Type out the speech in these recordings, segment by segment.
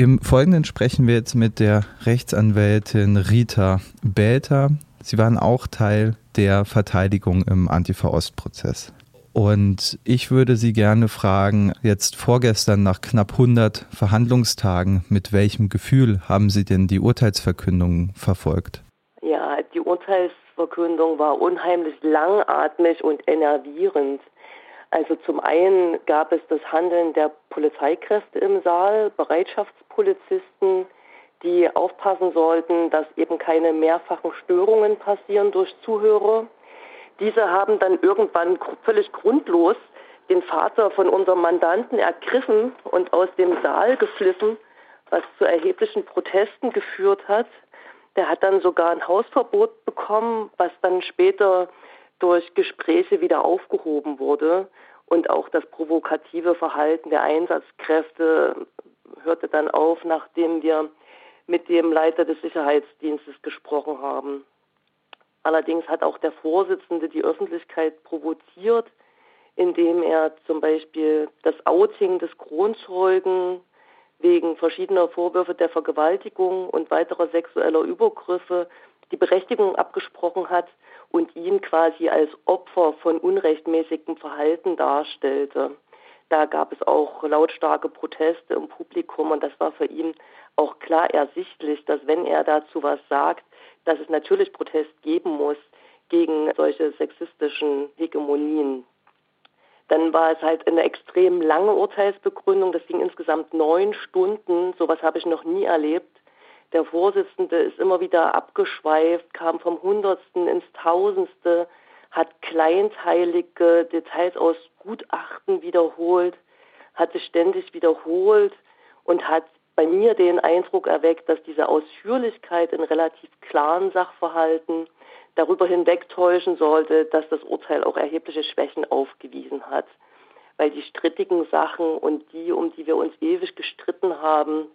Im Folgenden sprechen wir jetzt mit der Rechtsanwältin Rita Belter. Sie waren auch Teil der Verteidigung im Antifa-Ost-Prozess. Und ich würde Sie gerne fragen, jetzt vorgestern nach knapp 100 Verhandlungstagen, mit welchem Gefühl haben Sie denn die Urteilsverkündung verfolgt? Ja, die Urteilsverkündung war unheimlich langatmig und enervierend. Also zum einen gab es das Handeln der Polizeikräfte im Saal, Bereitschaftspolizisten, die aufpassen sollten, dass eben keine mehrfachen Störungen passieren durch Zuhörer. Diese haben dann irgendwann völlig grundlos den Vater von unserem Mandanten ergriffen und aus dem Saal geflissen, was zu erheblichen Protesten geführt hat. Der hat dann sogar ein Hausverbot bekommen, was dann später durch Gespräche wieder aufgehoben wurde. Und auch das provokative Verhalten der Einsatzkräfte hörte dann auf, nachdem wir mit dem Leiter des Sicherheitsdienstes gesprochen haben. Allerdings hat auch der Vorsitzende die Öffentlichkeit provoziert, indem er zum Beispiel das Outing des Kronzeugen wegen verschiedener Vorwürfe der Vergewaltigung und weiterer sexueller Übergriffe die Berechtigung abgesprochen hat und ihn quasi als Opfer von unrechtmäßigem Verhalten darstellte. Da gab es auch lautstarke Proteste im Publikum und das war für ihn auch klar ersichtlich, dass wenn er dazu was sagt, dass es natürlich Protest geben muss gegen solche sexistischen Hegemonien. Dann war es halt eine extrem lange Urteilsbegründung. Das ging insgesamt neun Stunden. Sowas habe ich noch nie erlebt. Der Vorsitzende ist immer wieder abgeschweift, kam vom Hundertsten ins Tausendste, hat kleinteilige Details aus Gutachten wiederholt, hat sich ständig wiederholt und hat bei mir den Eindruck erweckt, dass diese Ausführlichkeit in relativ klaren Sachverhalten darüber hinwegtäuschen sollte, dass das Urteil auch erhebliche Schwächen aufgewiesen hat. Weil die strittigen Sachen und die, um die wir uns ewig gestritten haben,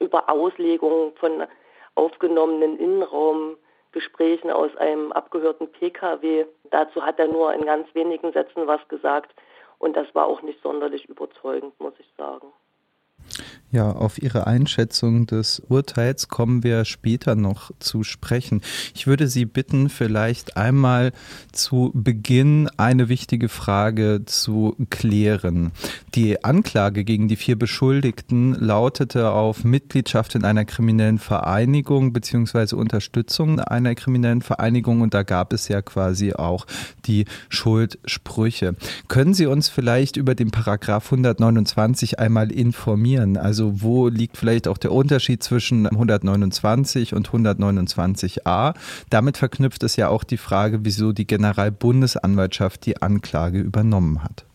über Auslegungen von aufgenommenen Innenraumgesprächen aus einem abgehörten Pkw, dazu hat er nur in ganz wenigen Sätzen was gesagt und das war auch nicht sonderlich überzeugend, muss ich sagen. Ja, auf Ihre Einschätzung des Urteils kommen wir später noch zu sprechen. Ich würde Sie bitten, vielleicht einmal zu Beginn eine wichtige Frage zu klären. Die Anklage gegen die vier Beschuldigten lautete auf Mitgliedschaft in einer kriminellen Vereinigung beziehungsweise Unterstützung einer kriminellen Vereinigung und da gab es ja quasi auch die Schuldsprüche. Können Sie uns vielleicht über den Paragraph 129 einmal informieren? Also also wo liegt vielleicht auch der Unterschied zwischen 129 und 129a? Damit verknüpft es ja auch die Frage, wieso die Generalbundesanwaltschaft die Anklage übernommen hat.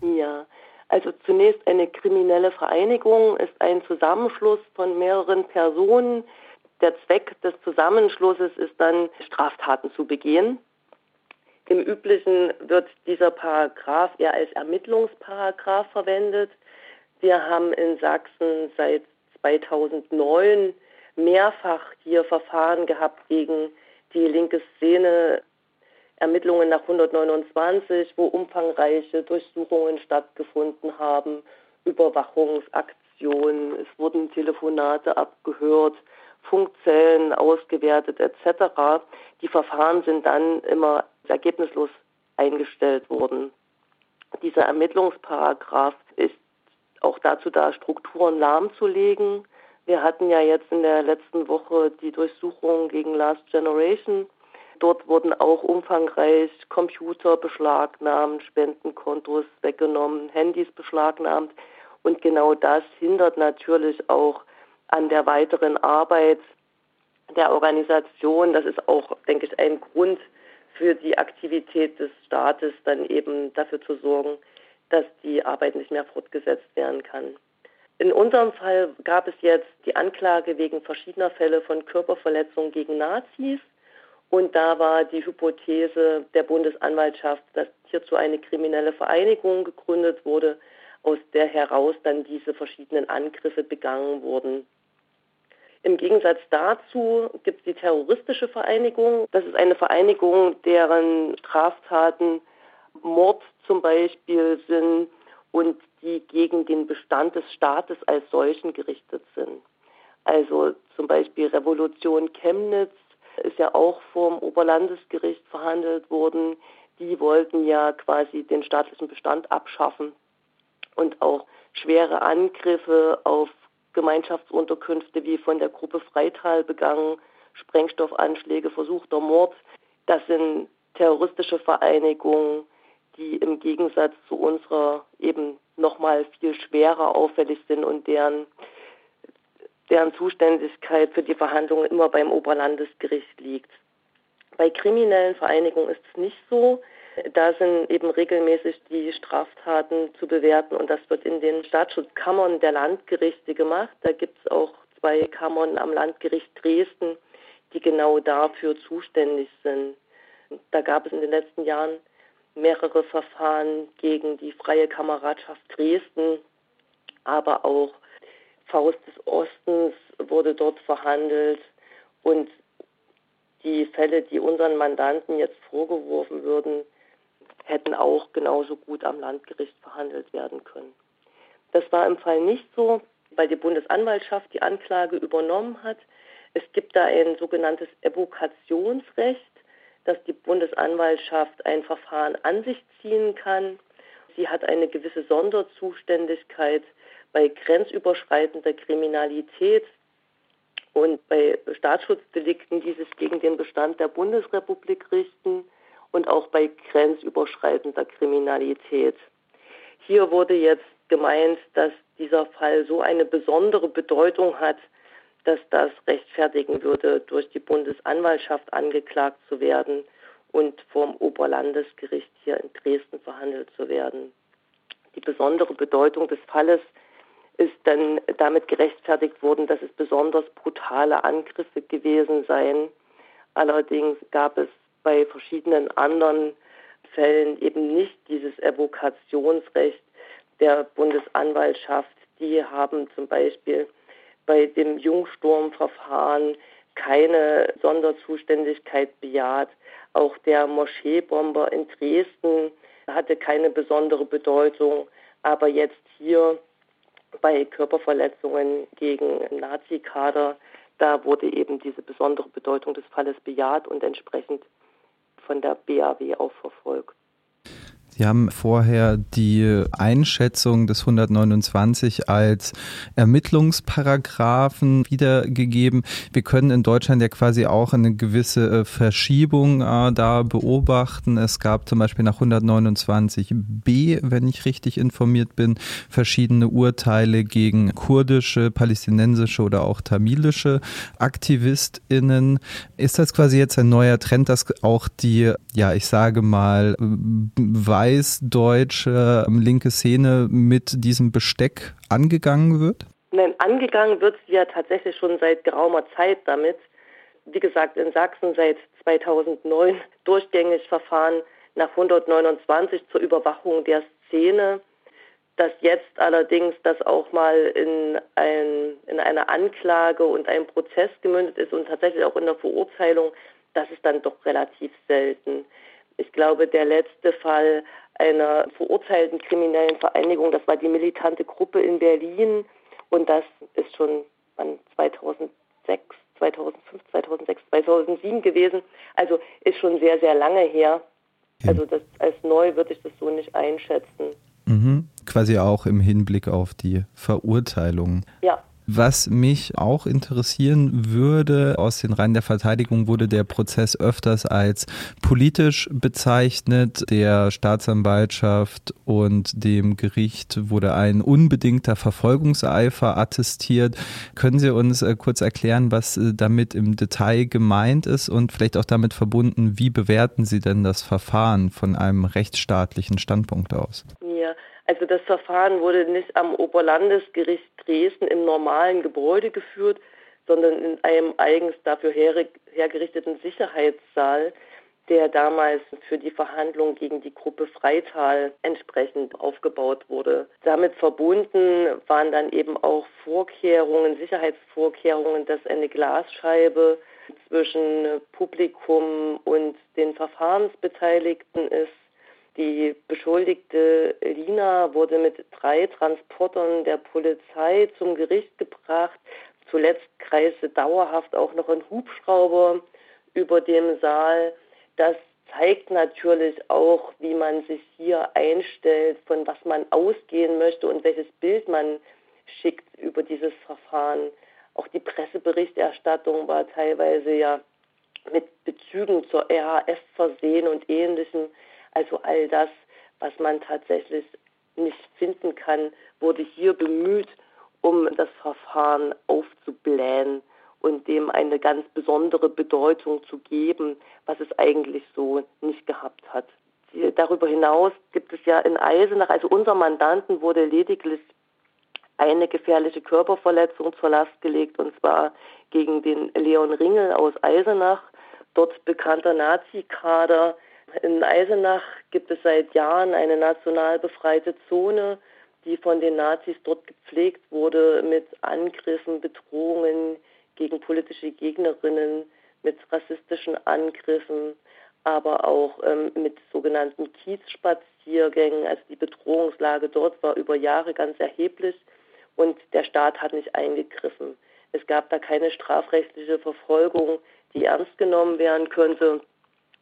Ja, also zunächst eine kriminelle Vereinigung ist ein Zusammenschluss von mehreren Personen. Der Zweck des Zusammenschlusses ist dann, Straftaten zu begehen. Im Üblichen wird dieser Paragraph eher als Ermittlungsparagraph verwendet. Wir haben in Sachsen seit 2009 mehrfach hier Verfahren gehabt gegen die linke Szene, Ermittlungen nach 129, wo umfangreiche Durchsuchungen stattgefunden haben, Überwachungsaktionen, es wurden Telefonate abgehört, Funkzellen ausgewertet etc. Die Verfahren sind dann immer ergebnislos eingestellt worden. Dieser Ermittlungsparagraph ist auch dazu da, Strukturen lahmzulegen. Wir hatten ja jetzt in der letzten Woche die Durchsuchung gegen Last Generation. Dort wurden auch umfangreich Computer beschlagnahmt, Spendenkontos weggenommen, Handys beschlagnahmt. Und genau das hindert natürlich auch an der weiteren Arbeit der Organisation. Das ist auch, denke ich, ein Grund für die Aktivität des Staates, dann eben dafür zu sorgen, dass die Arbeit nicht mehr fortgesetzt werden kann. In unserem Fall gab es jetzt die Anklage wegen verschiedener Fälle von Körperverletzungen gegen Nazis. Und da war die Hypothese der Bundesanwaltschaft, dass hierzu eine kriminelle Vereinigung gegründet wurde, aus der heraus dann diese verschiedenen Angriffe begangen wurden. Im Gegensatz dazu gibt es die terroristische Vereinigung. Das ist eine Vereinigung, deren Straftaten Mord zum Beispiel sind und die gegen den Bestand des Staates als solchen gerichtet sind. Also zum Beispiel Revolution Chemnitz ist ja auch vom Oberlandesgericht verhandelt worden. Die wollten ja quasi den staatlichen Bestand abschaffen und auch schwere Angriffe auf Gemeinschaftsunterkünfte wie von der Gruppe Freital begangen, Sprengstoffanschläge, versuchter Mord. Das sind terroristische Vereinigungen, die im Gegensatz zu unserer eben nochmal viel schwerer auffällig sind und deren, deren Zuständigkeit für die Verhandlungen immer beim Oberlandesgericht liegt. Bei kriminellen Vereinigungen ist es nicht so. Da sind eben regelmäßig die Straftaten zu bewerten und das wird in den Staatsschutzkammern der Landgerichte gemacht. Da gibt es auch zwei Kammern am Landgericht Dresden, die genau dafür zuständig sind. Da gab es in den letzten Jahren mehrere Verfahren gegen die Freie Kameradschaft Dresden, aber auch Faust des Ostens wurde dort verhandelt und die Fälle, die unseren Mandanten jetzt vorgeworfen würden, hätten auch genauso gut am Landgericht verhandelt werden können. Das war im Fall nicht so, weil die Bundesanwaltschaft die Anklage übernommen hat. Es gibt da ein sogenanntes Evokationsrecht, dass die Bundesanwaltschaft ein Verfahren an sich ziehen kann. Sie hat eine gewisse Sonderzuständigkeit bei grenzüberschreitender Kriminalität und bei Staatsschutzdelikten, die sich gegen den Bestand der Bundesrepublik richten und auch bei grenzüberschreitender Kriminalität. Hier wurde jetzt gemeint, dass dieser Fall so eine besondere Bedeutung hat, dass das rechtfertigen würde, durch die Bundesanwaltschaft angeklagt zu werden und vom Oberlandesgericht hier in Dresden verhandelt zu werden. Die besondere Bedeutung des Falles ist dann damit gerechtfertigt worden, dass es besonders brutale Angriffe gewesen seien. Allerdings gab es bei verschiedenen anderen Fällen eben nicht dieses Evokationsrecht der Bundesanwaltschaft. Die haben zum Beispiel bei dem Jungsturmverfahren keine Sonderzuständigkeit bejaht. Auch der Moscheebomber in Dresden hatte keine besondere Bedeutung. Aber jetzt hier bei Körperverletzungen gegen Nazi-Kader, da wurde eben diese besondere Bedeutung des Falles bejaht und entsprechend von der BAW auch verfolgt. Sie haben vorher die Einschätzung des 129 als Ermittlungsparagraphen wiedergegeben. Wir können in Deutschland ja quasi auch eine gewisse äh, Verschiebung äh, da beobachten. Es gab zum Beispiel nach 129b, wenn ich richtig informiert bin, verschiedene Urteile gegen kurdische, palästinensische oder auch tamilische AktivistInnen. Ist das quasi jetzt ein neuer Trend, dass auch die, ja, ich sage mal, weiß-deutsche ähm, linke Szene mit diesem Besteck angegangen wird? Nein, angegangen wird ja tatsächlich schon seit geraumer Zeit damit. Wie gesagt, in Sachsen seit 2009 durchgängig Verfahren nach 129 zur Überwachung der Szene. Dass jetzt allerdings das auch mal in, ein, in eine Anklage und einen Prozess gemündet ist und tatsächlich auch in der Verurteilung, das ist dann doch relativ selten. Ich glaube, der letzte Fall einer verurteilten kriminellen Vereinigung, das war die militante Gruppe in Berlin und das ist schon 2006, 2005, 2006, 2007 gewesen. Also ist schon sehr, sehr lange her. Also das, als neu würde ich das so nicht einschätzen. Mhm. Quasi auch im Hinblick auf die Verurteilung. Ja. Was mich auch interessieren würde, aus den Reihen der Verteidigung wurde der Prozess öfters als politisch bezeichnet. Der Staatsanwaltschaft und dem Gericht wurde ein unbedingter Verfolgungseifer attestiert. Können Sie uns äh, kurz erklären, was äh, damit im Detail gemeint ist und vielleicht auch damit verbunden, wie bewerten Sie denn das Verfahren von einem rechtsstaatlichen Standpunkt aus? Also das Verfahren wurde nicht am Oberlandesgericht Dresden im normalen Gebäude geführt, sondern in einem eigens dafür her hergerichteten Sicherheitssaal, der damals für die Verhandlungen gegen die Gruppe Freital entsprechend aufgebaut wurde. Damit verbunden waren dann eben auch Vorkehrungen, Sicherheitsvorkehrungen, dass eine Glasscheibe zwischen Publikum und den Verfahrensbeteiligten ist Die beschuldigte Lina wurde mit drei Transportern der Polizei zum Gericht gebracht. Zuletzt kreiste dauerhaft auch noch ein Hubschrauber über dem Saal. Das zeigt natürlich auch, wie man sich hier einstellt, von was man ausgehen möchte und welches Bild man schickt über dieses Verfahren. Auch die Presseberichterstattung war teilweise ja mit Bezügen zur RAF versehen und ähnlichem. Also all das, was man tatsächlich nicht finden kann, wurde hier bemüht, um das Verfahren aufzublähen und dem eine ganz besondere Bedeutung zu geben, was es eigentlich so nicht gehabt hat. Darüber hinaus gibt es ja in Eisenach, also unser Mandanten wurde lediglich eine gefährliche Körperverletzung zur Last gelegt, und zwar gegen den Leon Ringel aus Eisenach, dort bekannter Nazi-Kader. In Eisenach gibt es seit Jahren eine national befreite Zone, die von den Nazis dort gepflegt wurde mit Angriffen, Bedrohungen gegen politische Gegnerinnen, mit rassistischen Angriffen, aber auch ähm, mit sogenannten Kiezspaziergängen. Also die Bedrohungslage dort war über Jahre ganz erheblich und der Staat hat nicht eingegriffen. Es gab da keine strafrechtliche Verfolgung, die ernst genommen werden könnte.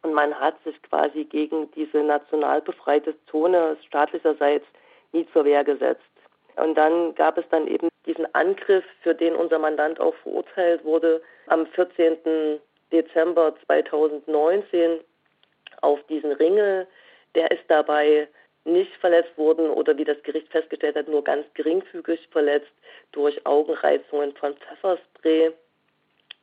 Und man hat sich quasi gegen diese national befreite Zone staatlicherseits nie zur Wehr gesetzt. Und dann gab es dann eben diesen Angriff, für den unser Mandant auch verurteilt wurde, am 14. Dezember 2019 auf diesen Ringel. Der ist dabei nicht verletzt wurden oder wie das Gericht festgestellt hat, nur ganz geringfügig verletzt durch Augenreizungen von Pfefferspray.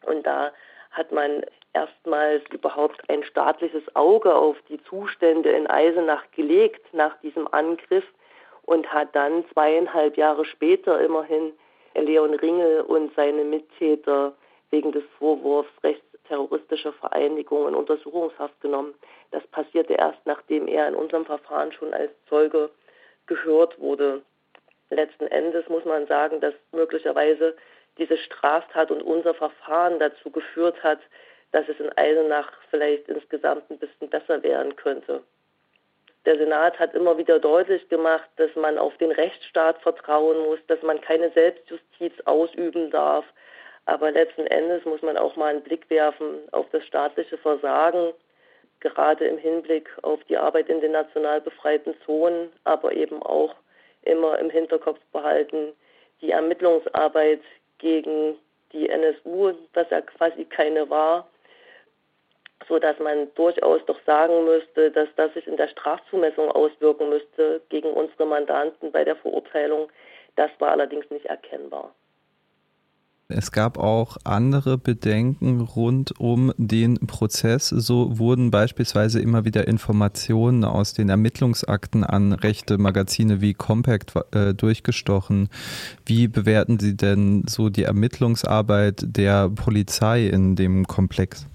Und da hat man erstmals überhaupt ein staatliches Auge auf die Zustände in Eisenach gelegt nach diesem Angriff und hat dann zweieinhalb Jahre später immerhin Leon Ringel und seine Mittäter wegen des Vorwurfs rechtsterroristischer Vereinigung in Untersuchungshaft genommen. Das passierte erst, nachdem er in unserem Verfahren schon als Zeuge gehört wurde. Letzten Endes muss man sagen, dass möglicherweise diese Straftat und unser Verfahren dazu geführt hat, dass es in Eisenach vielleicht insgesamt ein bisschen besser werden könnte. Der Senat hat immer wieder deutlich gemacht, dass man auf den Rechtsstaat vertrauen muss, dass man keine Selbstjustiz ausüben darf. Aber letzten Endes muss man auch mal einen Blick werfen auf das staatliche Versagen gerade im Hinblick auf die Arbeit in den national befreiten Zonen, aber eben auch immer im Hinterkopf behalten, die Ermittlungsarbeit gegen die NSU, was ja quasi keine war, so dass man durchaus doch sagen müsste, dass das sich in der Strafzumessung auswirken müsste gegen unsere Mandanten bei der Verurteilung. Das war allerdings nicht erkennbar. Es gab auch andere Bedenken rund um den Prozess. So wurden beispielsweise immer wieder Informationen aus den Ermittlungsakten an rechte Magazine wie Compact äh, durchgestochen. Wie bewerten Sie denn so die Ermittlungsarbeit der Polizei in dem Komplex?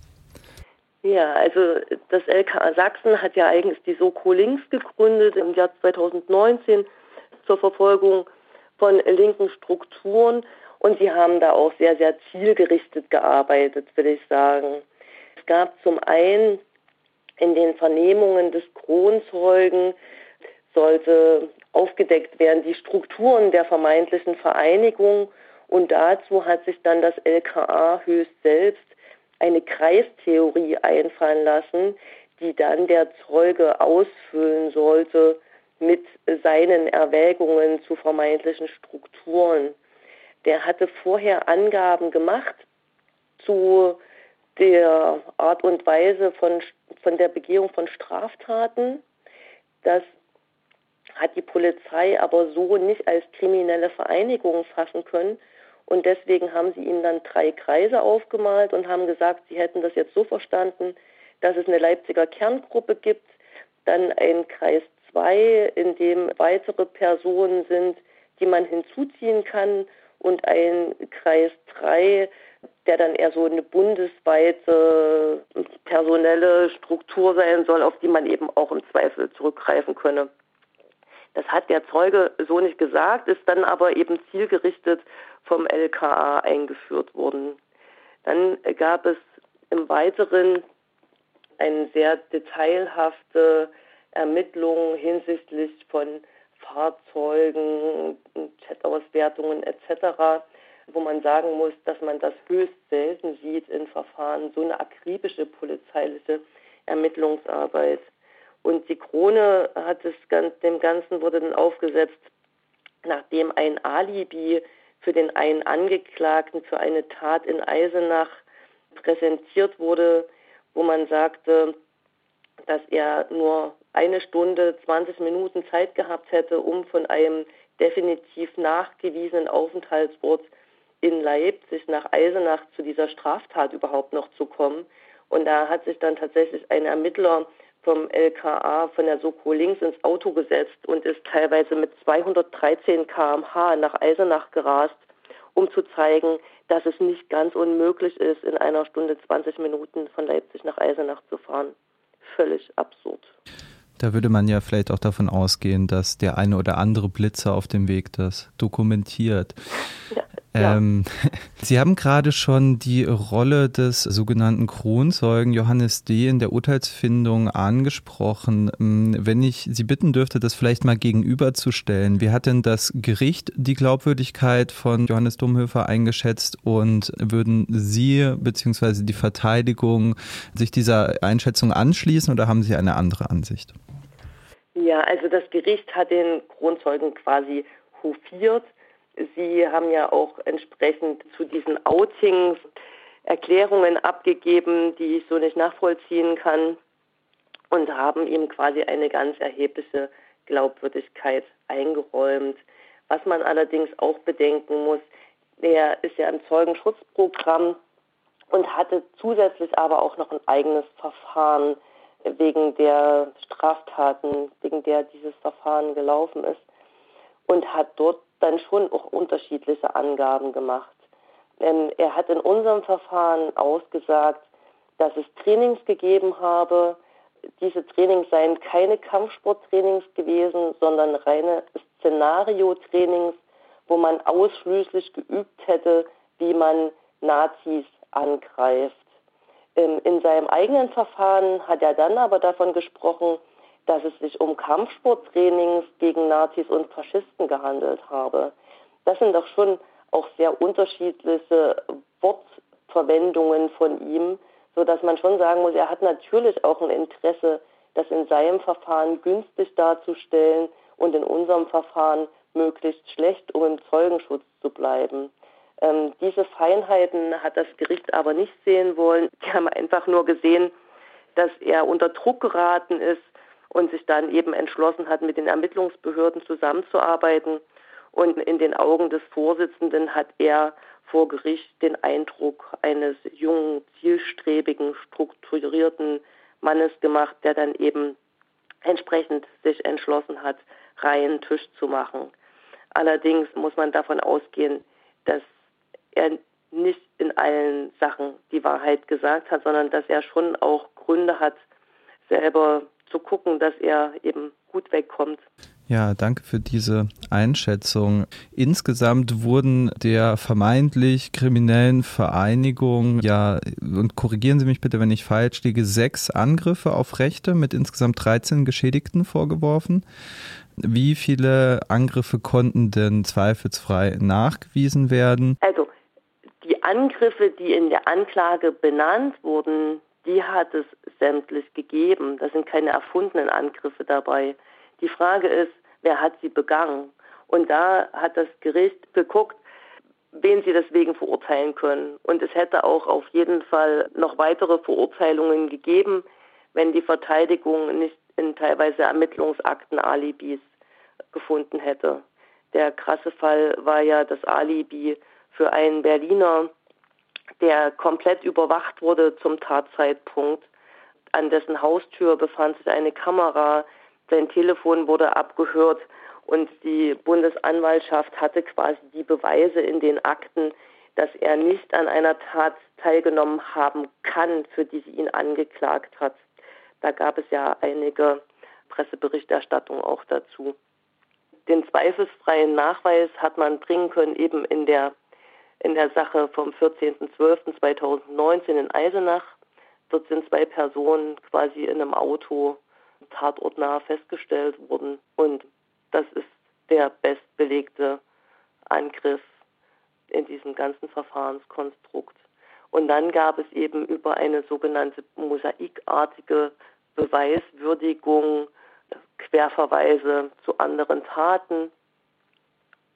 Ja, also das LKA Sachsen hat ja eigentlich die Soko Links gegründet im Jahr 2019 zur Verfolgung von linken Strukturen und sie haben da auch sehr, sehr zielgerichtet gearbeitet, will ich sagen. Es gab zum einen in den Vernehmungen des Kronzeugen sollte aufgedeckt werden die Strukturen der vermeintlichen Vereinigung und dazu hat sich dann das LKA höchst selbst eine Kreistheorie einfallen lassen, die dann der Zeuge ausfüllen sollte mit seinen Erwägungen zu vermeintlichen Strukturen der hatte vorher Angaben gemacht zu der Art und Weise von, von der Begehung von Straftaten. Das hat die Polizei aber so nicht als kriminelle Vereinigung fassen können. Und deswegen haben sie ihnen dann drei Kreise aufgemalt und haben gesagt, sie hätten das jetzt so verstanden, dass es eine Leipziger Kerngruppe gibt, dann ein Kreis 2, in dem weitere Personen sind, die man hinzuziehen kann und ein Kreis 3, der dann eher so eine bundesweite personelle Struktur sein soll, auf die man eben auch im Zweifel zurückgreifen könne. Das hat der Zeuge so nicht gesagt, ist dann aber eben zielgerichtet vom LKA eingeführt worden. Dann gab es im Weiteren eine sehr detailhafte Ermittlungen hinsichtlich von Fahrzeugen, Chatauswertungen etc., wo man sagen muss, dass man das höchst selten sieht in Verfahren, so eine akribische polizeiliche Ermittlungsarbeit. Und die Krone hat es dem Ganzen wurde dann aufgesetzt, nachdem ein Alibi für den einen Angeklagten für eine Tat in Eisenach präsentiert wurde, wo man sagte, dass er nur eine Stunde, 20 Minuten Zeit gehabt hätte, um von einem definitiv nachgewiesenen Aufenthaltsort in Leipzig nach Eisenach zu dieser Straftat überhaupt noch zu kommen. Und da hat sich dann tatsächlich ein Ermittler vom LKA von der Soko links ins Auto gesetzt und ist teilweise mit 213 km/h nach Eisenach gerast, um zu zeigen, dass es nicht ganz unmöglich ist, in einer Stunde 20 Minuten von Leipzig nach Eisenach zu fahren. Völlig absurd. Da würde man ja vielleicht auch davon ausgehen, dass der eine oder andere Blitzer auf dem Weg das dokumentiert. Ja, ähm, Sie haben gerade schon die Rolle des sogenannten Kronzeugen Johannes D. in der Urteilsfindung angesprochen. Ähm, wenn ich Sie bitten dürfte, das vielleicht mal gegenüberzustellen. Wie hat denn das Gericht die Glaubwürdigkeit von Johannes Domhöfer eingeschätzt und würden Sie bzw. die Verteidigung sich dieser Einschätzung anschließen oder haben Sie eine andere Ansicht? Ja, also das Gericht hat den Kronzeugen quasi hofiert Sie haben ja auch entsprechend zu diesen Outings Erklärungen abgegeben, die ich so nicht nachvollziehen kann und haben ihm quasi eine ganz erhebliche Glaubwürdigkeit eingeräumt. Was man allerdings auch bedenken muss, er ist ja im Zeugenschutzprogramm und hatte zusätzlich aber auch noch ein eigenes Verfahren wegen der Straftaten, wegen der dieses Verfahren gelaufen ist und hat dort dann schon auch unterschiedliche Angaben gemacht. Ähm, er hat in unserem Verfahren ausgesagt, dass es Trainings gegeben habe. Diese Trainings seien keine Kampfsporttrainings gewesen, sondern reine Szenario-Trainings, wo man ausschließlich geübt hätte, wie man Nazis angreift. Ähm, in seinem eigenen Verfahren hat er dann aber davon gesprochen, dass es sich um Kampfsporttrainings gegen Nazis und Faschisten gehandelt habe. Das sind doch schon auch sehr unterschiedliche Wortverwendungen von ihm, so dass man schon sagen muss, er hat natürlich auch ein Interesse, das in seinem Verfahren günstig darzustellen und in unserem Verfahren möglichst schlecht, um im Zeugenschutz zu bleiben. Ähm, diese Feinheiten hat das Gericht aber nicht sehen wollen. Die haben einfach nur gesehen, dass er unter Druck geraten ist, und sich dann eben entschlossen hat, mit den Ermittlungsbehörden zusammenzuarbeiten. Und in den Augen des Vorsitzenden hat er vor Gericht den Eindruck eines jungen, zielstrebigen, strukturierten Mannes gemacht, der dann eben entsprechend sich entschlossen hat, reinen Tisch zu machen. Allerdings muss man davon ausgehen, dass er nicht in allen Sachen die Wahrheit gesagt hat, sondern dass er schon auch Gründe hat, selber zu gucken, dass er eben gut wegkommt. Ja, danke für diese Einschätzung. Insgesamt wurden der vermeintlich kriminellen Vereinigung, ja, und korrigieren Sie mich bitte, wenn ich falsch liege, sechs Angriffe auf Rechte mit insgesamt 13 Geschädigten vorgeworfen. Wie viele Angriffe konnten denn zweifelsfrei nachgewiesen werden? Also, die Angriffe, die in der Anklage benannt wurden, die hat es sämtlich gegeben. Da sind keine erfundenen Angriffe dabei. Die Frage ist, wer hat sie begangen? Und da hat das Gericht geguckt, wen sie deswegen verurteilen können. Und es hätte auch auf jeden Fall noch weitere Verurteilungen gegeben, wenn die Verteidigung nicht in teilweise Ermittlungsakten Alibis gefunden hätte. Der krasse Fall war ja das Alibi für einen Berliner, der komplett überwacht wurde zum Tatzeitpunkt. An dessen Haustür befand sich eine Kamera, sein Telefon wurde abgehört und die Bundesanwaltschaft hatte quasi die Beweise in den Akten, dass er nicht an einer Tat teilgenommen haben kann, für die sie ihn angeklagt hat. Da gab es ja einige Presseberichterstattungen auch dazu. Den zweifelsfreien Nachweis hat man bringen können eben in der in der Sache vom 14.12.2019 in Eisenach. Dort sind zwei Personen quasi in einem Auto tatortnah festgestellt wurden. Und das ist der bestbelegte Angriff in diesem ganzen Verfahrenskonstrukt. Und dann gab es eben über eine sogenannte mosaikartige Beweiswürdigung Querverweise zu anderen Taten.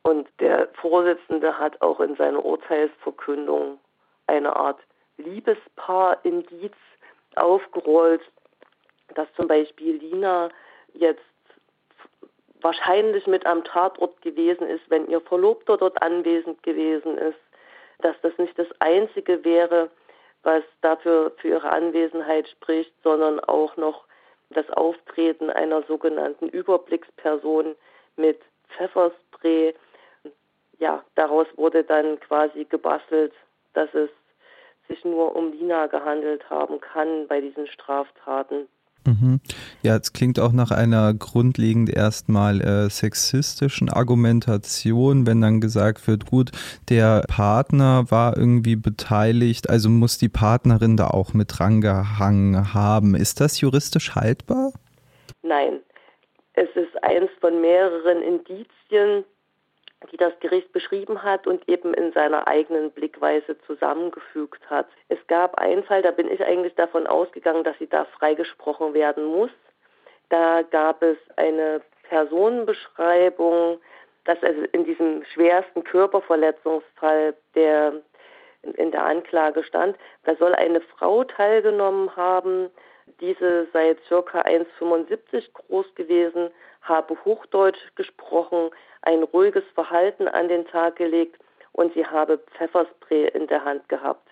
Und der Vorsitzende hat auch in seiner Urteilsverkündung eine Art Liebespaar-Indiz aufgerollt, dass zum Beispiel Lina jetzt wahrscheinlich mit am Tatort gewesen ist, wenn ihr Verlobter dort anwesend gewesen ist, dass das nicht das Einzige wäre, was dafür für ihre Anwesenheit spricht, sondern auch noch das Auftreten einer sogenannten Überblicksperson mit Pfefferspray. Ja, daraus wurde dann quasi gebastelt, dass es sich nur um Lina gehandelt haben kann bei diesen Straftaten. Mhm. Ja, es klingt auch nach einer grundlegend erstmal äh, sexistischen Argumentation, wenn dann gesagt wird, gut, der Partner war irgendwie beteiligt, also muss die Partnerin da auch mit rangehangen haben. Ist das juristisch haltbar? Nein, es ist eins von mehreren Indizien, die das Gericht beschrieben hat und eben in seiner eigenen Blickweise zusammengefügt hat. Es gab einen Fall, da bin ich eigentlich davon ausgegangen, dass sie da freigesprochen werden muss. Da gab es eine Personenbeschreibung, dass also in diesem schwersten Körperverletzungsfall, der in der Anklage stand, da soll eine Frau teilgenommen haben, diese sei circa 1,75 groß gewesen, habe Hochdeutsch gesprochen, ein ruhiges Verhalten an den Tag gelegt und sie habe Pfefferspray in der Hand gehabt.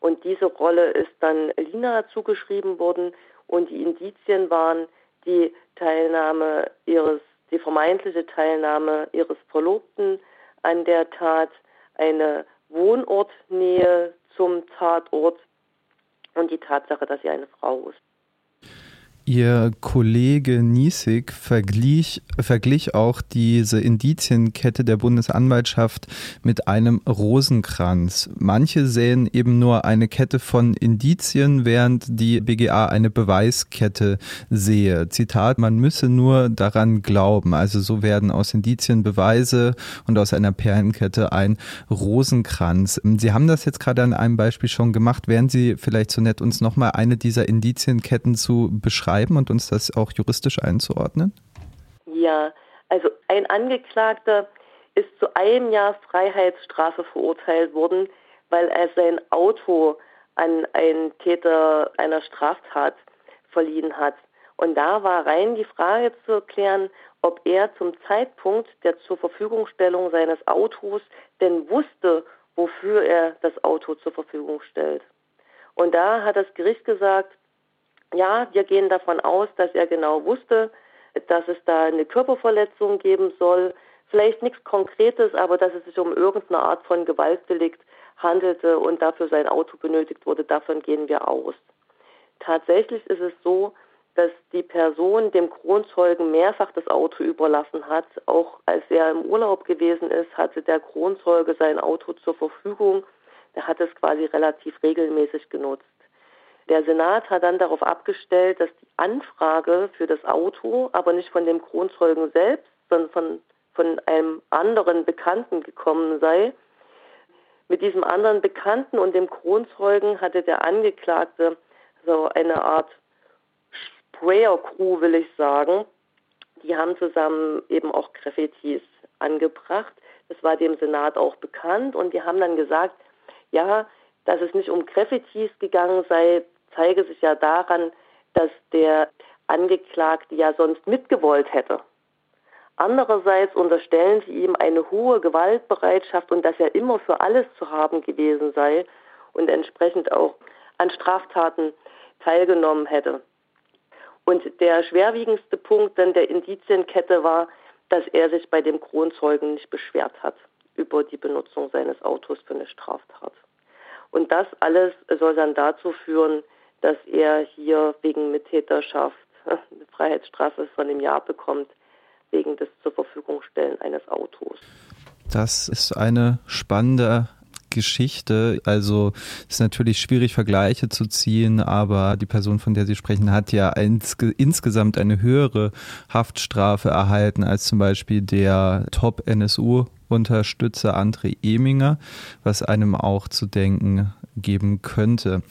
Und diese Rolle ist dann Lina zugeschrieben worden und die Indizien waren die Teilnahme ihres, die vermeintliche Teilnahme ihres Verlobten an der Tat, eine Wohnortnähe zum Tatort und die Tatsache, dass sie eine Frau ist. Ihr Kollege Niesig verglich, verglich auch diese Indizienkette der Bundesanwaltschaft mit einem Rosenkranz. Manche sehen eben nur eine Kette von Indizien, während die BGA eine Beweiskette sehe. Zitat, man müsse nur daran glauben. Also so werden aus Indizien Beweise und aus einer Perlenkette ein Rosenkranz. Sie haben das jetzt gerade an einem Beispiel schon gemacht. Wären Sie vielleicht so nett, uns nochmal eine dieser Indizienketten zu beschreiben? Beschreiben und uns das auch juristisch einzuordnen? Ja, also ein Angeklagter ist zu einem Jahr Freiheitsstrafe verurteilt worden, weil er sein Auto an einen Täter einer Straftat verliehen hat. Und da war rein die Frage zu klären, ob er zum Zeitpunkt der zur Verfügungstellung seines Autos denn wusste, wofür er das Auto zur Verfügung stellt. Und da hat das Gericht gesagt, ja, wir gehen davon aus, dass er genau wusste, dass es da eine Körperverletzung geben soll. Vielleicht nichts Konkretes, aber dass es sich um irgendeine Art von Gewaltdelikt handelte und dafür sein Auto benötigt wurde. Davon gehen wir aus. Tatsächlich ist es so, dass die Person dem Kronzeugen mehrfach das Auto überlassen hat. Auch als er im Urlaub gewesen ist, hatte der Kronzeuge sein Auto zur Verfügung. Er hat es quasi relativ regelmäßig genutzt. Der Senat hat dann darauf abgestellt, dass die Anfrage für das Auto aber nicht von dem Kronzeugen selbst, sondern von, von einem anderen Bekannten gekommen sei. Mit diesem anderen Bekannten und dem Kronzeugen hatte der Angeklagte so eine Art Sprayer-Crew, will ich sagen. Die haben zusammen eben auch Graffitis angebracht. Das war dem Senat auch bekannt und die haben dann gesagt, ja, dass es nicht um Graffitis gegangen sei, zeige sich ja daran, dass der Angeklagte ja sonst mitgewollt hätte. Andererseits unterstellen sie ihm eine hohe Gewaltbereitschaft und dass er immer für alles zu haben gewesen sei und entsprechend auch an Straftaten teilgenommen hätte. Und der schwerwiegendste Punkt dann der Indizienkette war, dass er sich bei dem Kronzeugen nicht beschwert hat über die Benutzung seines Autos für eine Straftat. Und das alles soll dann dazu führen, dass er hier wegen Mittäterschaft eine Freiheitsstrafe von einem Jahr bekommt, wegen des zur Verfügung stellen eines Autos. Das ist eine spannende Geschichte. Also ist natürlich schwierig, Vergleiche zu ziehen, aber die Person, von der Sie sprechen, hat ja insge insgesamt eine höhere Haftstrafe erhalten als zum Beispiel der Top-NSU-Unterstützer André Eminger, was einem auch zu denken geben könnte.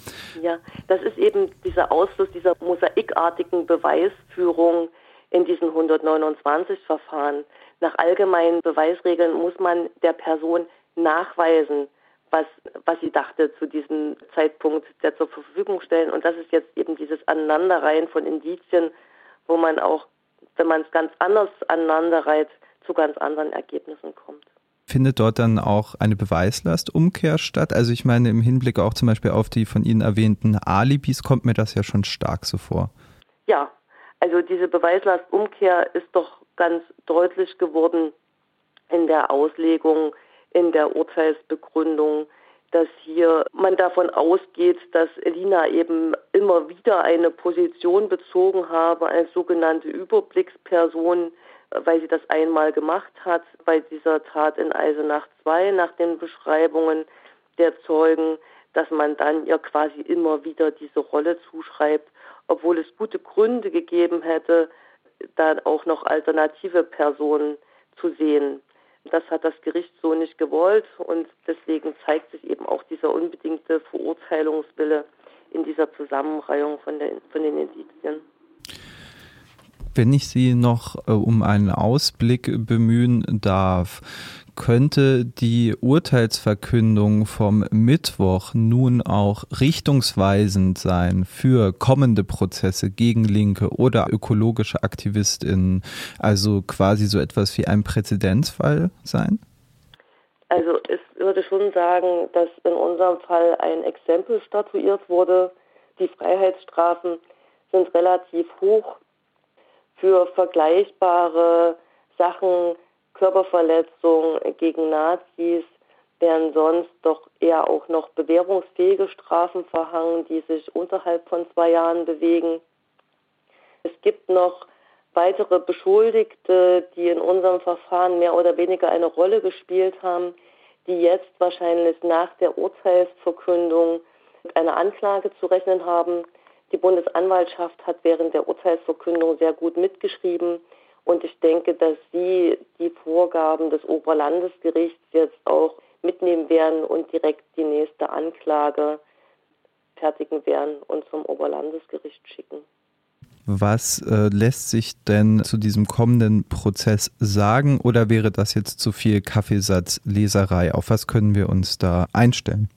Ja, das ist eben dieser Ausfluss dieser mosaikartigen Beweisführung in diesen 129 Verfahren. Nach allgemeinen Beweisregeln muss man der Person nachweisen, was, was sie dachte zu diesem Zeitpunkt der zur Verfügung stellen. Und das ist jetzt eben dieses Aneinanderreihen von Indizien, wo man auch, wenn man es ganz anders aneinanderreiht, zu ganz anderen Ergebnissen kommt. Findet dort dann auch eine Beweislastumkehr statt? Also ich meine, im Hinblick auch zum Beispiel auf die von Ihnen erwähnten Alibis kommt mir das ja schon stark so vor. Ja, also diese Beweislastumkehr ist doch ganz deutlich geworden in der Auslegung, in der Urteilsbegründung, dass hier man davon ausgeht, dass Elina eben immer wieder eine Position bezogen habe als sogenannte Überblicksperson, weil sie das einmal gemacht hat bei dieser Tat in Eisenach 2 nach den Beschreibungen der Zeugen, dass man dann ihr quasi immer wieder diese Rolle zuschreibt obwohl es gute Gründe gegeben hätte, dann auch noch alternative Personen zu sehen. Das hat das Gericht so nicht gewollt und deswegen zeigt sich eben auch dieser unbedingte Verurteilungswille in dieser Zusammenreihung von, der, von den Indizien. Wenn ich Sie noch äh, um einen Ausblick bemühen darf, könnte die Urteilsverkündung vom Mittwoch nun auch richtungsweisend sein für kommende Prozesse gegen Linke oder ökologische AktivistInnen? Also quasi so etwas wie ein Präzedenzfall sein? Also ich würde schon sagen, dass in unserem Fall ein Exempel statuiert wurde. Die Freiheitsstrafen sind relativ hoch für vergleichbare Sachen, Körperverletzung gegen Nazis, werden sonst doch eher auch noch bewährungsfähige Strafen verhangen, die sich unterhalb von zwei Jahren bewegen. Es gibt noch weitere Beschuldigte, die in unserem Verfahren mehr oder weniger eine Rolle gespielt haben, die jetzt wahrscheinlich nach der Urteilsverkündung mit einer Anklage zu rechnen haben. Die Bundesanwaltschaft hat während der Urteilsverkündung sehr gut mitgeschrieben. Und ich denke, dass Sie die Vorgaben des Oberlandesgerichts jetzt auch mitnehmen werden und direkt die nächste Anklage fertigen werden und zum Oberlandesgericht schicken. Was äh, lässt sich denn zu diesem kommenden Prozess sagen oder wäre das jetzt zu viel Kaffeesatzleserei? Auf was können wir uns da einstellen?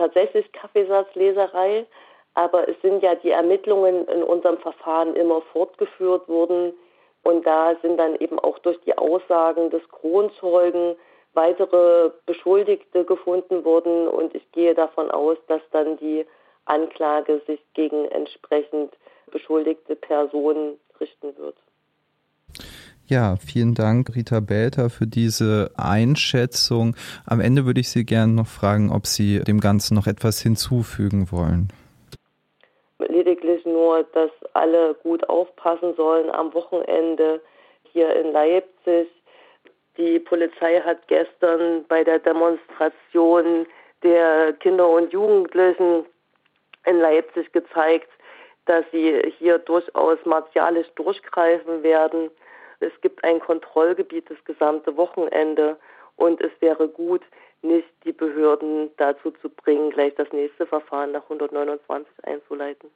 Tatsächlich Kaffeesatzleserei. Aber es sind ja die Ermittlungen in unserem Verfahren immer fortgeführt worden. Und da sind dann eben auch durch die Aussagen des Kronzeugen weitere Beschuldigte gefunden worden. Und ich gehe davon aus, dass dann die Anklage sich gegen entsprechend beschuldigte Personen richten wird. Ja, vielen Dank, Rita Belter, für diese Einschätzung. Am Ende würde ich Sie gerne noch fragen, ob Sie dem Ganzen noch etwas hinzufügen wollen lediglich nur, dass alle gut aufpassen sollen am Wochenende hier in Leipzig. Die Polizei hat gestern bei der Demonstration der Kinder und Jugendlichen in Leipzig gezeigt, dass sie hier durchaus martialisch durchgreifen werden. Es gibt ein Kontrollgebiet das gesamte Wochenende und es wäre gut, nicht die Behörden dazu zu bringen, gleich das nächste Verfahren nach 129 einzuleiten.